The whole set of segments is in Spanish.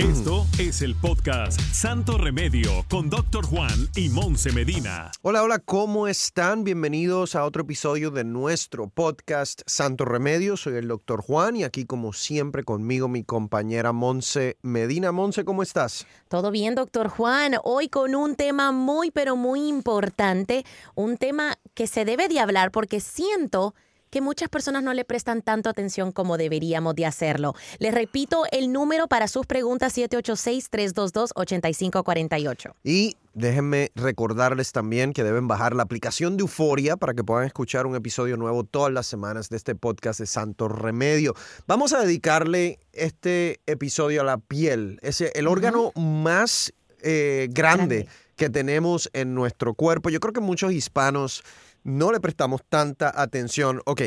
Esto es el podcast Santo Remedio con Doctor Juan y Monse Medina. Hola, hola, ¿cómo están? Bienvenidos a otro episodio de nuestro podcast Santo Remedio. Soy el Doctor Juan y aquí como siempre conmigo mi compañera Monse Medina. Monse, ¿cómo estás? Todo bien, doctor Juan. Hoy con un tema muy, pero muy importante, un tema que se debe de hablar porque siento que muchas personas no le prestan tanto atención como deberíamos de hacerlo. Les repito el número para sus preguntas 786-322-8548. Y déjenme recordarles también que deben bajar la aplicación de Euforia para que puedan escuchar un episodio nuevo todas las semanas de este podcast de Santo Remedio. Vamos a dedicarle este episodio a la piel, es el órgano más eh, grande, grande que tenemos en nuestro cuerpo. Yo creo que muchos hispanos no le prestamos tanta atención. Ok,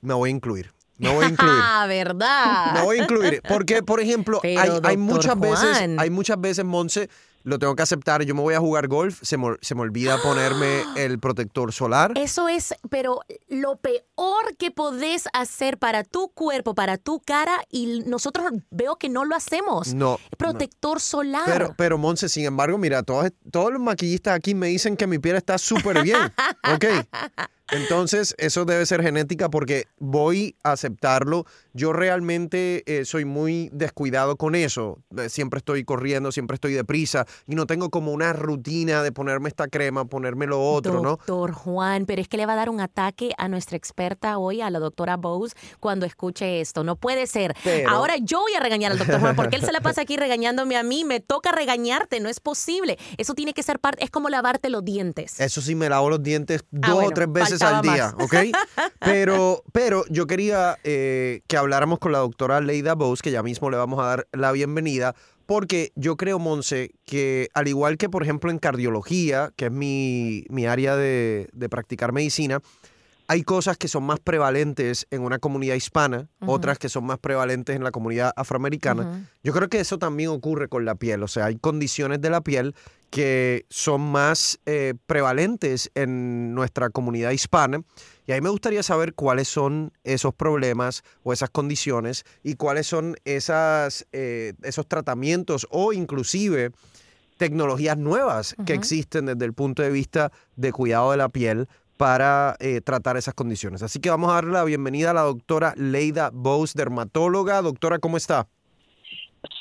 me voy a incluir. Me voy a incluir. Ah, verdad. Me voy a incluir. Porque, por ejemplo, hay, hay, muchas veces, hay muchas veces, Monse, lo tengo que aceptar. Yo me voy a jugar golf, se me, se me olvida ponerme el protector solar. Eso es, pero lo peor que podés hacer para tu cuerpo, para tu cara, y nosotros veo que no lo hacemos. No. Protector solar. Pero, pero Monse, sin embargo, mira, todos, todos los maquillistas aquí me dicen que mi piel está súper bien. ok. Entonces, eso debe ser genética porque voy a aceptarlo. Yo realmente eh, soy muy descuidado con eso. Eh, siempre estoy corriendo, siempre estoy deprisa y no tengo como una rutina de ponerme esta crema, ponerme lo otro, Doctor ¿no? Doctor Juan, pero es que le va a dar un ataque a nuestra experta hoy, a la doctora Bose, cuando escuche esto. No puede ser. Pero... Ahora yo voy a regañar al doctor Juan porque él se la pasa aquí regañándome a mí. Me toca regañarte, no es posible. Eso tiene que ser parte, es como lavarte los dientes. Eso sí, me lavo los dientes dos Ah, bueno, o tres veces al día, más. ¿ok? Pero, pero yo quería eh, que habláramos con la doctora Leida Bose, que ya mismo le vamos a dar la bienvenida, porque yo creo, Monse, que al igual que, por ejemplo, en cardiología, que es mi, mi área de, de practicar medicina, hay cosas que son más prevalentes en una comunidad hispana, otras que son más prevalentes en la comunidad afroamericana. Yo creo que eso también ocurre con la piel, o sea, hay condiciones de la piel que son más eh, prevalentes en nuestra comunidad hispana. Y a mí me gustaría saber cuáles son esos problemas o esas condiciones y cuáles son esas, eh, esos tratamientos o inclusive tecnologías nuevas que existen desde el punto de vista de cuidado de la piel para eh, tratar esas condiciones. Así que vamos a darle la bienvenida a la doctora Leida Bose, dermatóloga. Doctora, ¿cómo está?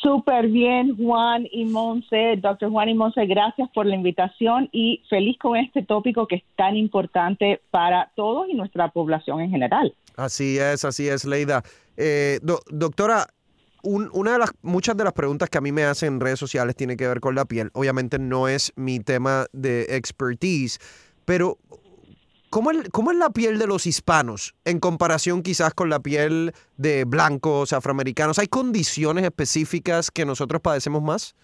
Súper bien, Juan y Monse, doctor Juan y Monse, gracias por la invitación y feliz con este tópico que es tan importante para todos y nuestra población en general. Así es, así es, Leida. Eh, do- doctora, un- una de las muchas de las preguntas que a mí me hacen en redes sociales tiene que ver con la piel. Obviamente no es mi tema de expertise, pero ¿cómo es, cómo es la piel de los hispanos en comparación quizás con la piel de blancos, afroamericanos? ¿Hay condiciones específicas que nosotros padecemos más?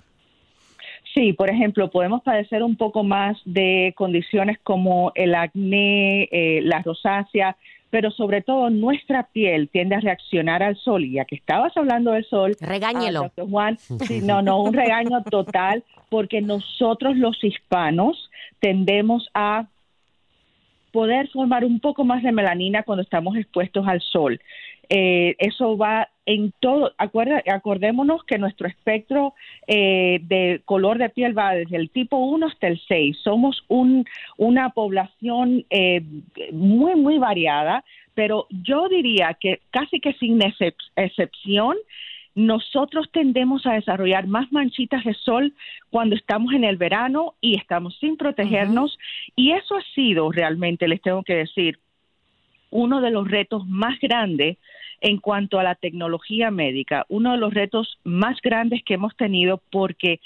Sí, por ejemplo, podemos padecer un poco más de condiciones como el acné, eh, la rosácea, pero sobre todo nuestra piel tiende a reaccionar al sol. Y ya que estabas hablando del sol, Regáñelo. Ah, Juan, sí, no, no, un regaño total, porque nosotros los hispanos tendemos a poder formar un poco más de melanina cuando estamos expuestos al sol. Eh, eso va en todo, acuerda, acordémonos que nuestro espectro eh, de color de piel va desde el tipo 1 hasta el 6. Somos un, una población eh, muy, muy variada, pero yo diría que casi que sin excep- excepción, nosotros tendemos a desarrollar más manchitas de sol cuando estamos en el verano y estamos sin protegernos. Y eso ha sido realmente, les tengo que decir, uno de los retos más grandes en cuanto a la tecnología médica, uno de los retos más grandes que hemos tenido porque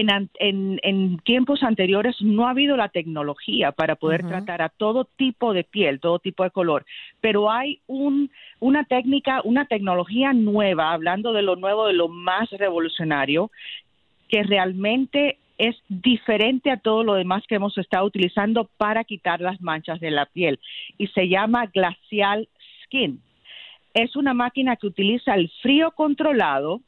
en, en- en tiempos anteriores no ha habido la tecnología para poder tratar a todo tipo de piel, todo tipo de color, pero hay un, una técnica, una tecnología nueva, hablando de lo nuevo, de lo más revolucionario, que realmente es diferente a todo lo demás que hemos estado utilizando para quitar las manchas de la piel y se llama Glacial Skin. Es una máquina que utiliza el frío controlado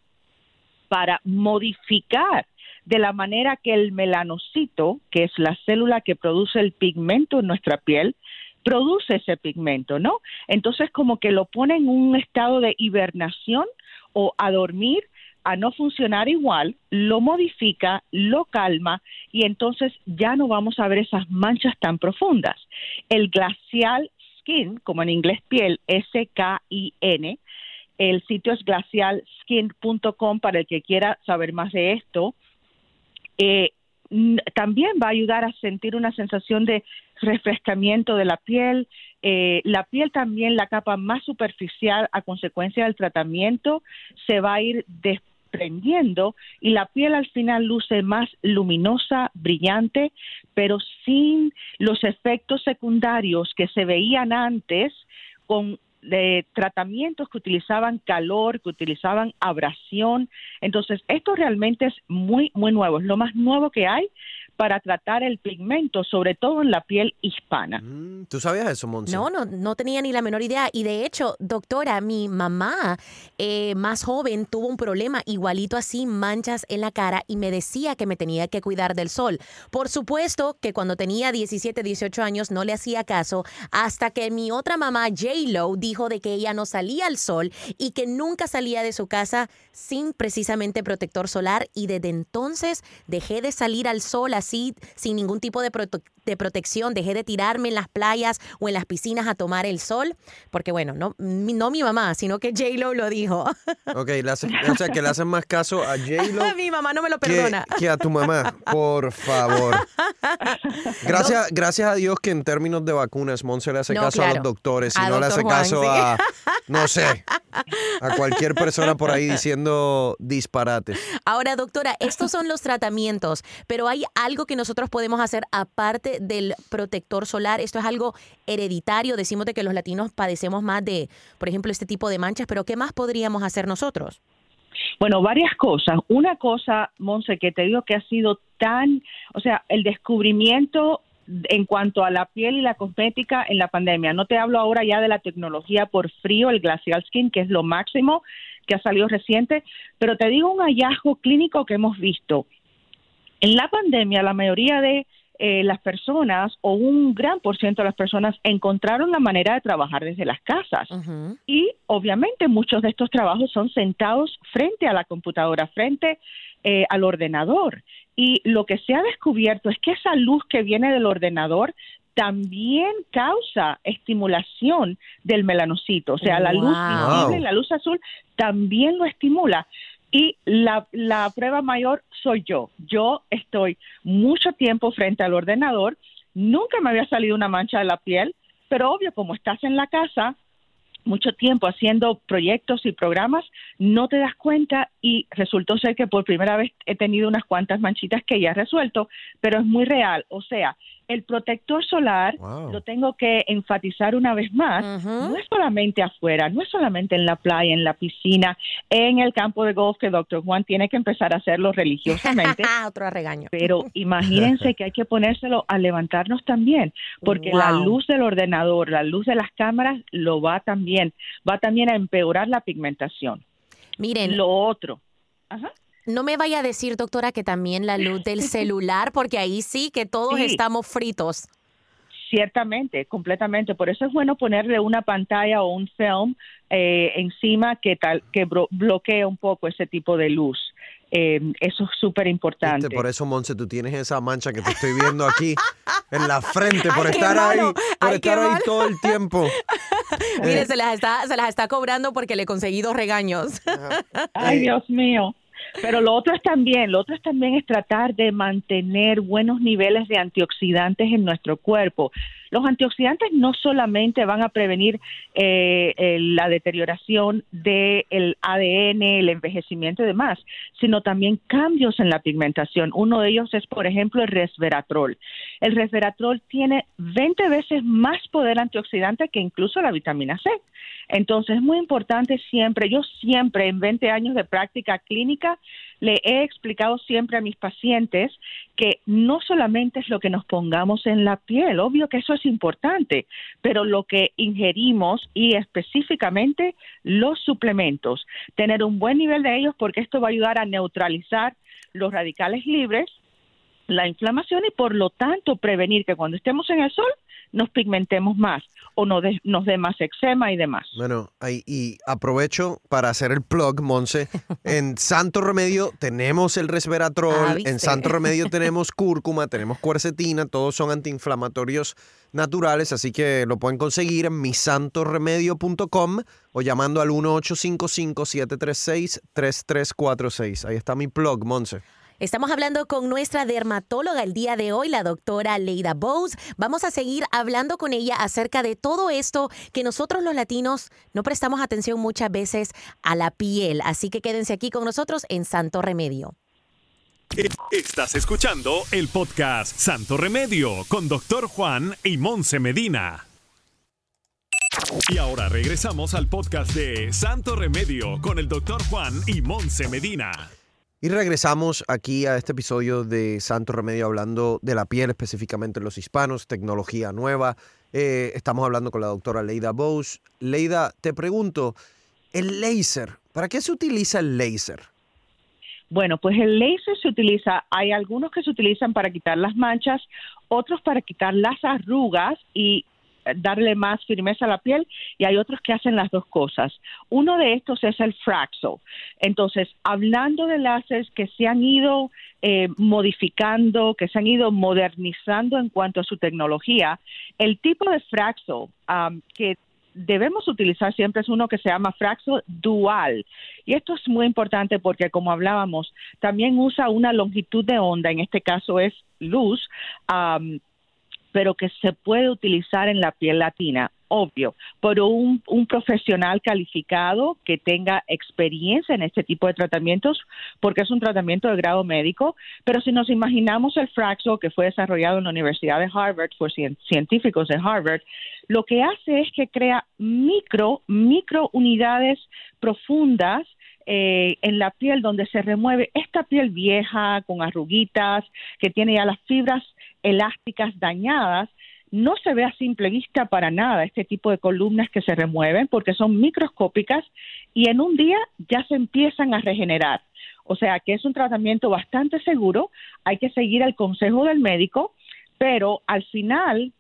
para modificar de la manera que el melanocito, que es la célula que produce el pigmento en nuestra piel, produce ese pigmento, ¿no? Entonces como que lo pone en un estado de hibernación o a dormir a no funcionar igual, lo modifica, lo calma y entonces ya no vamos a ver esas manchas tan profundas. El glacial skin, como en inglés piel, S-K-I-N, el sitio es glacialskin.com para el que quiera saber más de esto. Eh, también va a ayudar a sentir una sensación de refrescamiento de la piel. Eh, la piel también, la capa más superficial a consecuencia del tratamiento, se va a ir desprendiendo y la piel al final luce más luminosa, brillante, pero sin los efectos secundarios que se veían antes con de tratamientos que utilizaban calor, que utilizaban abrasión. Entonces, esto realmente es muy, muy nuevo, es lo más nuevo que hay para tratar el pigmento, sobre todo en la piel hispana. Mm, ¿Tú sabías eso, Monse? No, no, no tenía ni la menor idea. Y de hecho, doctora, mi mamá eh, más joven tuvo un problema igualito así, manchas en la cara, y me decía que me tenía que cuidar del sol. Por supuesto que cuando tenía 17, 18 años no le hacía caso, hasta que mi otra mamá, J-Lo, dijo de que ella no salía al sol y que nunca salía de su casa sin precisamente protector solar. Y desde entonces dejé de salir al sol así sin ningún tipo de, de protección, dejé de tirarme en las playas o en las piscinas a tomar el sol, porque bueno, no, no mi mamá, sino que J-Lo lo dijo. Ok, o sea, que le hacen más caso a J-Lo. mi mamá no me lo perdona. Que, a tu mamá, por favor. Gracias, gracias a Dios que en términos de vacunas, Monse le hace caso a los doctores y no le hace caso a, no sé, a cualquier persona por ahí diciendo disparates. Ahora, doctora, estos son los tratamientos, pero hay algo que nosotros podemos hacer aparte del protector solar. Esto es algo hereditario. Decimos de que los latinos padecemos más de, por ejemplo, este tipo de manchas, pero ¿qué más podríamos hacer nosotros? Bueno, varias cosas. Una cosa, Monse, que te digo que ha sido tan, o sea, el descubrimiento en cuanto a la piel y la cosmética en la pandemia. No te hablo ahora ya de la tecnología por frío, el glacial skin, que es lo máximo que ha salido reciente, pero te digo un hallazgo clínico que hemos visto. En la pandemia, la mayoría de eh, las personas o un gran por ciento de las personas encontraron la manera de trabajar desde las casas. Y obviamente muchos de estos trabajos son sentados frente a la computadora, frente eh, al ordenador. Y lo que se ha descubierto es que esa luz que viene del ordenador también causa estimulación del melanocito, o sea, la luz visible, la luz azul también lo estimula. Y la, la prueba mayor soy yo. Yo estoy mucho tiempo frente al ordenador, nunca me había salido una mancha de la piel, pero obvio, como estás en la casa, mucho tiempo haciendo proyectos y programas, no te das cuenta y resultó ser que por primera vez he tenido unas cuantas manchitas que ya he resuelto, pero es muy real. O sea, el protector solar, lo tengo que enfatizar una vez más, no es solamente afuera, no es solamente en la playa, en la piscina, en el campo de golf que doctor Juan tiene que empezar a hacerlo religiosamente. Otro regaño. Pero imagínense que hay que ponérselo a levantarnos también, porque la luz del ordenador, la luz de las cámaras lo va también, va también a empeorar la pigmentación. Miren. Lo otro. Ajá. No me vaya a decir, doctora, que también la luz del celular, porque ahí sí que todos estamos fritos. Ciertamente, completamente. Por eso es bueno ponerle una pantalla o un film eh, encima que tal que bloquee un poco ese tipo de luz. Eh, eso es súper importante. por eso, Monse, tú tienes esa mancha que te estoy viendo aquí en la frente por estar ahí, por estar ahí todo el tiempo. Mire, eh. se las está, se las está cobrando porque le conseguí dos regaños. Ay, Dios mío. Pero lo otro es también, lo otro es también es tratar de mantener buenos niveles de antioxidantes en nuestro cuerpo. Los antioxidantes no solamente van a prevenir eh, la deterioración del ADN, el envejecimiento y demás, sino también cambios en la pigmentación. Uno de ellos es, por ejemplo, el resveratrol. El resveratrol tiene 20 veces más poder antioxidante que incluso la vitamina C. Entonces es muy importante siempre, yo siempre en 20 años de práctica clínica le he explicado siempre a mis pacientes que no solamente es lo que nos pongamos en la piel, obvio que eso es importante, pero lo que ingerimos y específicamente los suplementos, tener un buen nivel de ellos porque esto va a ayudar a neutralizar los radicales libres, la inflamación y por lo tanto prevenir que cuando estemos en el sol nos pigmentemos más o nos dé nos dé más eczema y demás. Bueno, ahí, y aprovecho para hacer el plug, Monse. En Santo Remedio tenemos el resveratrol, Ah, en. Santo Remedio tenemos cúrcuma, tenemos cuercetina, todos son antiinflamatorios naturales, así que lo pueden conseguir en misantoremedio.com o llamando al 1855-736-3346. Ahí está mi plug, Monse. Estamos hablando con nuestra dermatóloga el día de hoy, la doctora Leida Bowes. Vamos a seguir hablando con ella acerca de todo esto que nosotros los latinos no prestamos atención muchas veces a la piel. Así que quédense aquí con nosotros en Santo Remedio. Estás escuchando el podcast Santo Remedio con Doctor Juan y Monse Medina. Y ahora regresamos al podcast de Santo Remedio con el Doctor Juan y Monse Medina. Y regresamos aquí a este episodio de Santo Remedio hablando de la piel, específicamente en los hispanos, tecnología nueva. Eh, estamos hablando con la doctora Leida Bowes. Leida, te pregunto, el láser, ¿para qué se utiliza el láser? Bueno, pues el láser se utiliza, hay algunos que se utilizan para quitar las manchas, otros para quitar las arrugas y darle más firmeza a la piel y hay otros que hacen las dos cosas. Uno de estos es el Fraxel. Entonces, hablando de láseres que se han ido eh, modificando, que se han ido modernizando en cuanto a su tecnología, el tipo de Fraxel am, que debemos utilizar siempre es uno que se llama Fraxel dual. Y esto es muy importante porque, como hablábamos, también usa una longitud de onda, en este caso es luz, pero que se puede utilizar en la piel latina, obvio, por un, profesional calificado que tenga experiencia en este tipo de tratamientos, porque es un tratamiento de grado médico, pero si nos imaginamos el Fraxel que fue desarrollado en la Universidad de Harvard por cien- científicos de Harvard, lo que hace es que crea micro, micro unidades profundas eh, en la piel donde se remueve esta piel vieja con arruguitas que tiene ya las fibras elásticas dañadas no se ve a simple vista para nada este tipo de columnas que se remueven porque son microscópicas y en un día ya se empiezan a regenerar. O sea que es un tratamiento bastante seguro, hay que seguir el consejo del médico, pero al final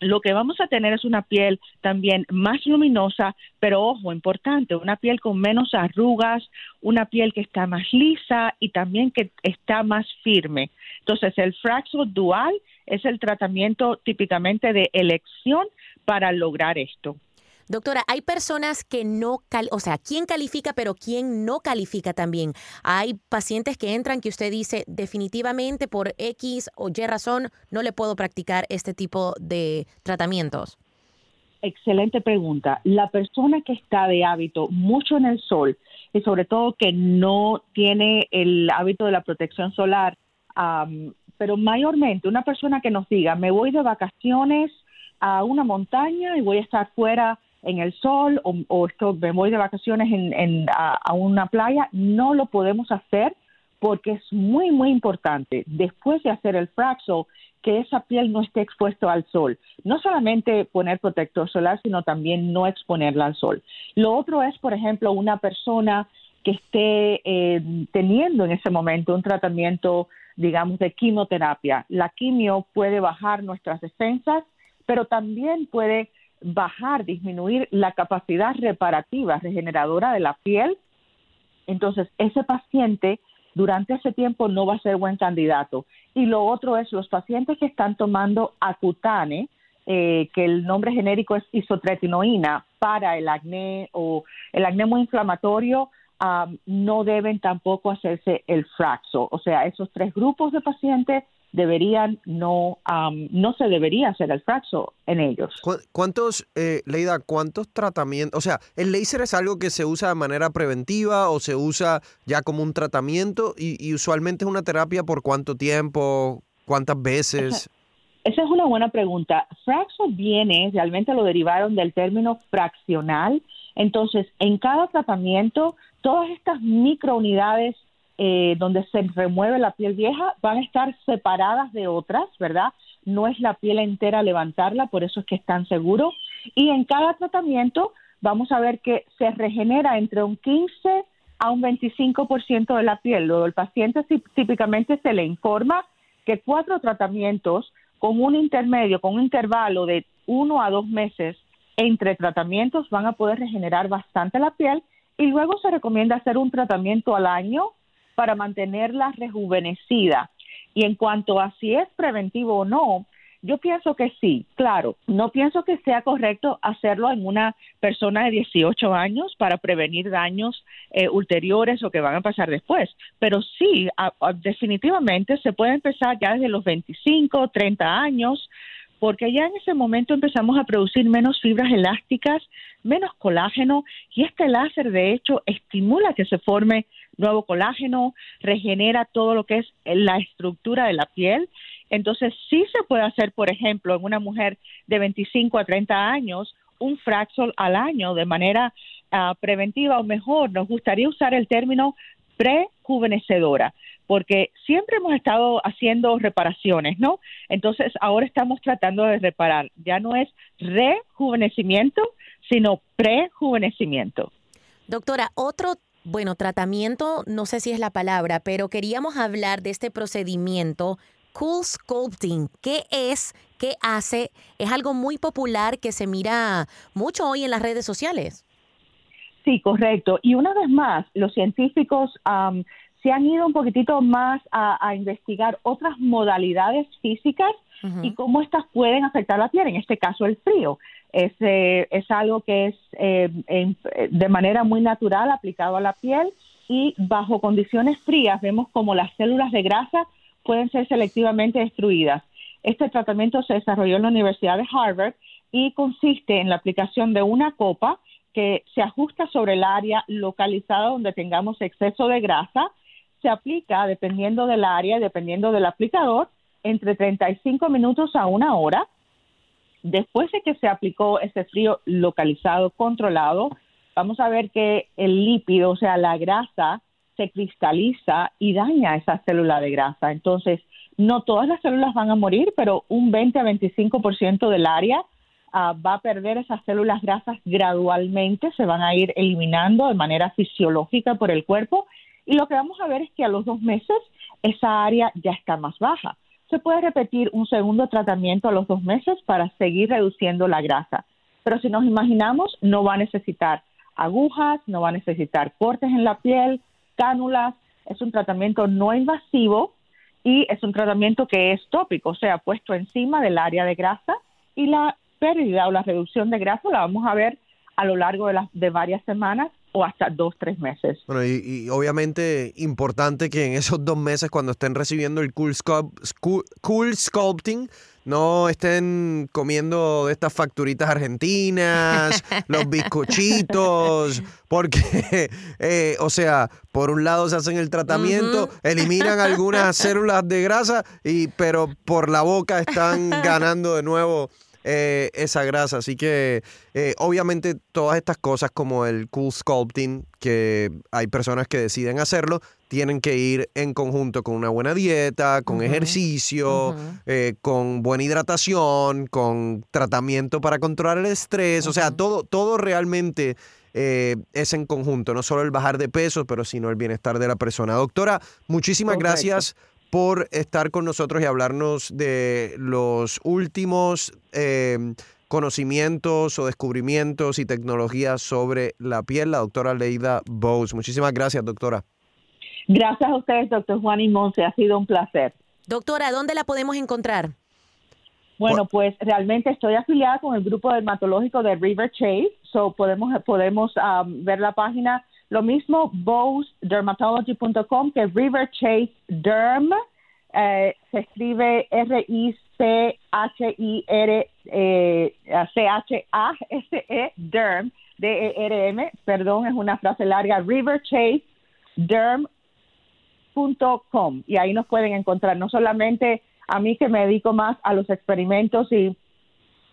lo que vamos a tener es una piel también más luminosa, pero ojo, importante, una piel con menos arrugas, una piel que está más lisa y también que está más firme. Entonces, el Fraxel Dual es el tratamiento típicamente de elección para lograr esto. Doctora, hay personas que no, o sea, ¿quién califica pero quién no califica también? Hay pacientes que entran que usted dice definitivamente por X o Y razón no le puedo practicar este tipo de tratamientos. Excelente pregunta. La persona que está de hábito mucho en el sol y sobre todo que no tiene el hábito de la protección solar, am, pero mayormente una persona que nos diga, me voy de vacaciones a una montaña y voy a estar fuera en el sol o, o esto, me voy de vacaciones en, a, una playa, no lo podemos hacer porque es muy, muy importante después de hacer el Fraxel que esa piel no esté expuesta al sol. No solamente poner protector solar, sino también no exponerla al sol. Lo otro es, por ejemplo, una persona que esté eh, teniendo en ese momento un tratamiento, digamos, de quimioterapia. La quimio puede bajar nuestras defensas, pero también puede bajar, disminuir la capacidad reparativa, regeneradora de la piel. Entonces, ese paciente durante ese tiempo no va a ser buen candidato. Y lo otro es los pacientes que están tomando Acutane, eh, que el nombre genérico es isotretinoína para el acné o el acné muy inflamatorio, am, no deben tampoco hacerse el Fraxo. O sea, esos tres grupos de pacientes deberían no, am, no se debería hacer el Fraxo en ellos. ¿Cu- ¿Cuántos, eh, Leida, cuántos tratamientos? O sea, ¿el láser es algo que se usa de manera preventiva o se usa ya como un tratamiento? Y, y usualmente es una terapia por cuánto tiempo, cuántas veces. Esa es una buena pregunta. Fraxo viene, realmente lo derivaron del término fraccional. Entonces, en cada tratamiento, todas estas microunidades eh, donde se remueve la piel vieja van a estar separadas de otras, ¿verdad? No es la piel entera levantarla, por eso es que es tan seguro. Y en cada tratamiento vamos a ver que se regenera entre un 15 a un 25% de la piel. Luego el paciente típicamente se le informa que cuatro tratamientos con un intermedio, con un intervalo de uno a dos meses entre tratamientos, van a poder regenerar bastante la piel y luego se recomienda hacer un tratamiento al año para mantenerla rejuvenecida. Y en cuanto a si es preventivo o no, yo pienso que sí, claro. No pienso que sea correcto hacerlo en una persona de 18 años para prevenir daños eh, ulteriores o que van a pasar después. Pero sí, definitivamente se puede empezar ya desde los 25, 30 años porque ya en ese momento empezamos a producir menos fibras elásticas, menos colágeno, y este láser de hecho estimula que se forme nuevo colágeno, regenera todo lo que es la estructura de la piel. Entonces sí se puede hacer, por ejemplo, en una mujer de 25 a 30 años, un Fraxol al año de manera ah, preventiva o mejor, nos gustaría usar el término prejuvenecedora porque siempre hemos estado haciendo reparaciones, ¿no? Entonces, ahora estamos tratando de reparar. Ya no es rejuvenecimiento, sino prejuvenecimiento. Doctora, otro, bueno, tratamiento, no sé si es la palabra, pero queríamos hablar de este procedimiento Cool Sculpting. ¿Qué es? ¿Qué hace? Es algo muy popular que se mira mucho hoy en las redes sociales. Sí, correcto. Y una vez más, los científicos se han ido un poquitito más a, investigar otras modalidades físicas y cómo estas pueden afectar la piel, en este caso el frío. Es, eh, es algo que es eh, de manera muy natural aplicado a la piel y bajo condiciones frías vemos como las células de grasa pueden ser selectivamente destruidas. Este tratamiento se desarrolló en la Universidad de Harvard y consiste en la aplicación de una copa que se ajusta sobre el área localizada donde tengamos exceso de grasa se aplica, dependiendo del área, dependiendo del aplicador, entre 35 minutos a una hora. Después de que se aplicó ese frío localizado, controlado, vamos a ver que el lípido, o sea, la grasa, se cristaliza y daña esa célula de grasa. Entonces, no todas las células van a morir, pero un 20 a 25% del área ah, va a perder esas células grasas gradualmente, se van a ir eliminando de manera fisiológica por el cuerpo y lo que vamos a ver es que a los dos meses esa área ya está más baja. Se puede repetir un segundo tratamiento a los dos meses para seguir reduciendo la grasa. Pero si nos imaginamos, no va a necesitar agujas, no va a necesitar cortes en la piel, cánulas. Es un tratamiento no invasivo y es un tratamiento que es tópico, o sea, puesto encima del área de grasa y la pérdida o la reducción de grasa la vamos a ver a lo largo de, de varias semanas o hasta dos, tres meses. Bueno, y, obviamente importante que en esos dos meses cuando estén recibiendo el cool, cool, Sculpting, no estén comiendo de estas facturitas argentinas, los bizcochitos, porque, eh, o sea, por un lado se hacen el tratamiento, eliminan algunas células de grasa, y, pero por la boca están ganando de nuevo eh, esa grasa. Así que eh, obviamente todas estas cosas como el cool sculpting, que hay personas que deciden hacerlo, tienen que ir en conjunto con una buena dieta, con ejercicio, eh, con buena hidratación, con tratamiento para controlar el estrés. O sea, todo, todo realmente es en conjunto, no solo el bajar de peso, pero sino el bienestar de la persona. Doctora, muchísimas gracias por estar con nosotros y hablarnos de los últimos em, conocimientos o descubrimientos y tecnologías sobre la piel, la doctora Leida Bowes. Muchísimas gracias, doctora. Gracias a ustedes, doctor Juan y Monse. Ha sido un placer. Doctora, ¿dónde la podemos encontrar? Bueno, pues realmente estoy afiliada con el grupo dermatológico de River Chase, so podemos podemos ver la página lo mismo bowsdermatology.com que River Chase Derm. Eh, se escribe R-I-C-H-I-R eh, C-H-A-S-E Derm D-E-R-M, perdón, es una frase larga, riverchasederm.com y ahí nos pueden encontrar no solamente a mí que me dedico más a los experimentos y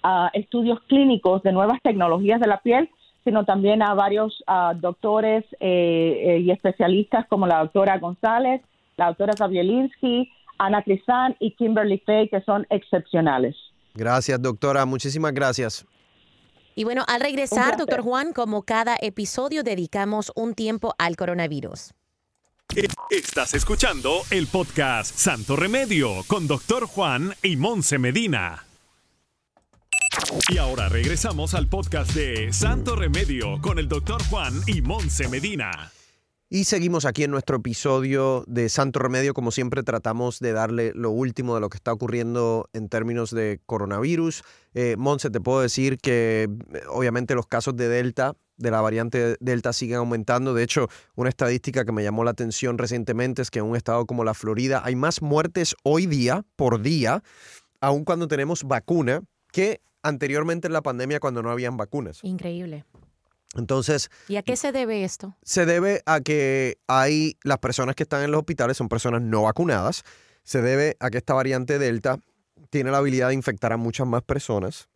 a estudios clínicos de nuevas tecnologías de la piel, sino también a varios ah, doctores eh, eh, y especialistas como la doctora González, la doctora Zabielinski, Ana Crisan y Kimberly Fay, que son excepcionales. Gracias, doctora. Muchísimas gracias. Y bueno, al regresar, doctor Juan, como cada episodio, dedicamos un tiempo al coronavirus. Estás escuchando el podcast Santo Remedio con Doctor Juan y Monse Medina. Y ahora regresamos al podcast de Santo Remedio con el Doctor Juan y Monse Medina. Y seguimos aquí en nuestro episodio de Santo Remedio. Como siempre, tratamos de darle lo último de lo que está ocurriendo en términos de coronavirus. Eh, Monse, te puedo decir que eh, obviamente los casos de Delta, de la variante Delta, siguen aumentando. De hecho, una estadística que me llamó la atención recientemente es que en un estado como la Florida hay más muertes hoy día, por día, aun cuando tenemos vacuna, que anteriormente en la pandemia cuando no habían vacunas. Increíble. Entonces, ¿Y a qué se debe esto? se debe a que hay las personas que están en los hospitales son personas no vacunadas. Se debe a que esta variante Delta tiene la habilidad de infectar a muchas más personas,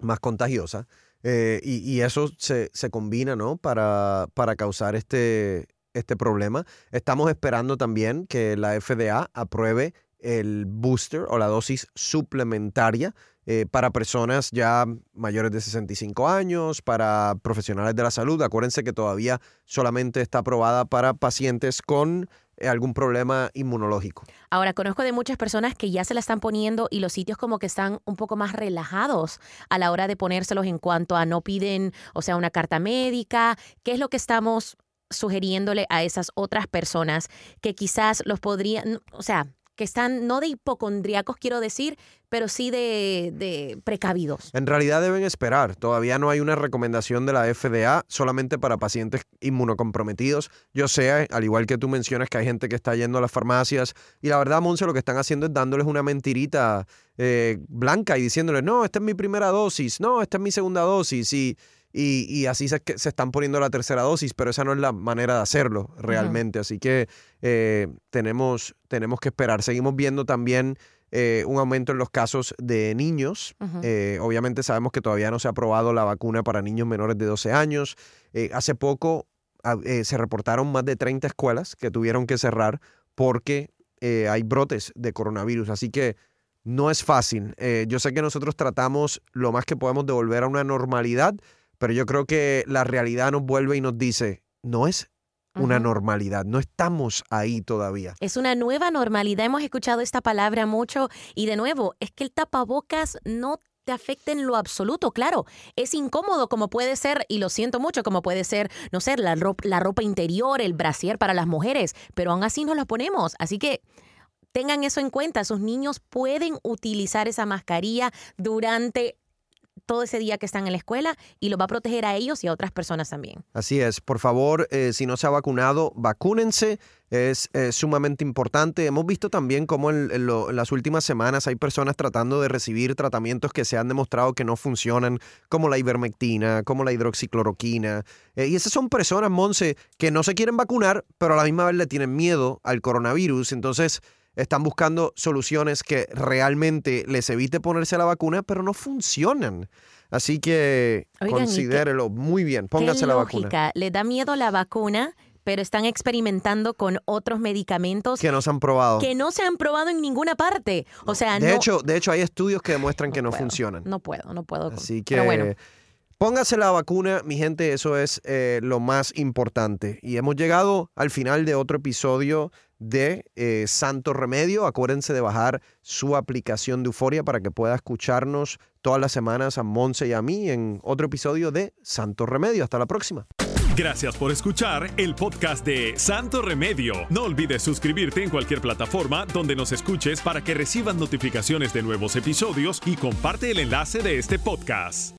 más contagiosa, eh, y, y eso se, se combina, ¿no? Para, para causar este, este problema. Estamos esperando también que la FDA apruebe el booster o la dosis suplementaria eh, para personas ya mayores de 65 años, para profesionales de la salud. Acuérdense que todavía solamente está aprobada para pacientes con eh, algún problema inmunológico. Ahora, conozco de muchas personas que ya se la están poniendo y los sitios como que están un poco más relajados a la hora de ponérselos en cuanto a no piden, o sea, una carta médica. ¿Qué es lo que estamos sugiriéndole a esas otras personas que quizás los podrían, o sea, que están no de hipocondriacos, quiero decir, pero sí de, de precavidos? En realidad deben esperar. Todavía no hay una recomendación de la FDA solamente para pacientes inmunocomprometidos. Yo sé, al igual que tú mencionas, que hay gente que está yendo a las farmacias y la verdad, Monse, lo que están haciendo es dándoles una mentirita eh, blanca y diciéndoles, no, esta es mi primera dosis, no, esta es mi segunda dosis y, y, y así se, se, están poniendo la tercera dosis, pero esa no es la manera de hacerlo realmente. Así que eh, tenemos, tenemos que esperar. Seguimos viendo también... Eh, un aumento en los casos de niños. Eh, obviamente sabemos que todavía no se ha aprobado la vacuna para niños menores de 12 años. Hace poco ah, se reportaron más de 30 escuelas que tuvieron que cerrar porque hay brotes de coronavirus. Así que no es fácil. Eh, yo sé que nosotros tratamos lo más que podemos de volver a una normalidad, pero yo creo que la realidad nos vuelve y nos dice, no es una normalidad, no estamos ahí todavía. Es una nueva normalidad. Hemos escuchado esta palabra mucho y de nuevo, es que el tapabocas no te afecta en lo absoluto, claro. Es incómodo como puede ser, y lo siento mucho, como puede ser, no sé, la ropa, la ropa interior, el brasier para las mujeres, pero aún así nos la ponemos. Así que tengan eso en cuenta. Sus niños pueden utilizar esa mascarilla durante todo ese día que están en la escuela y lo va a proteger a ellos y a otras personas también. Así es, por favor, eh, si no se ha vacunado, vacúnense, es sumamente importante. Hemos visto también cómo en las últimas semanas hay personas tratando de recibir tratamientos que se han demostrado que no funcionan, como la ivermectina, como la hidroxicloroquina. Eh, y esas son personas, Monse, que no se quieren vacunar, pero a la misma vez le tienen miedo al coronavirus. Entonces están buscando soluciones que realmente les evite ponerse la vacuna, pero no funcionan. Así que Oigan, ¿y qué- considérelo muy bien, pónganse ¿Qué la vacuna. lógica? Le da miedo la vacuna, pero están experimentando con otros medicamentos Que no se han probado. que no se han probado en ninguna parte. O sea, De no, hecho, de hecho, hay estudios que demuestran que no puedo, funcionan. No puedo, no puedo. Así que Pero bueno, póngase la vacuna, mi gente, eso es eh, lo más importante. Y hemos llegado al final de otro episodio de eh, Santo Remedio. Acuérdense de bajar su aplicación de Euforia para que pueda escucharnos todas las semanas a Monse y a mí en otro episodio de Santo Remedio. Hasta la próxima. Gracias por escuchar el podcast de Santo Remedio. No olvides suscribirte en cualquier plataforma donde nos escuches para que recibas notificaciones de nuevos episodios y comparte el enlace de este podcast.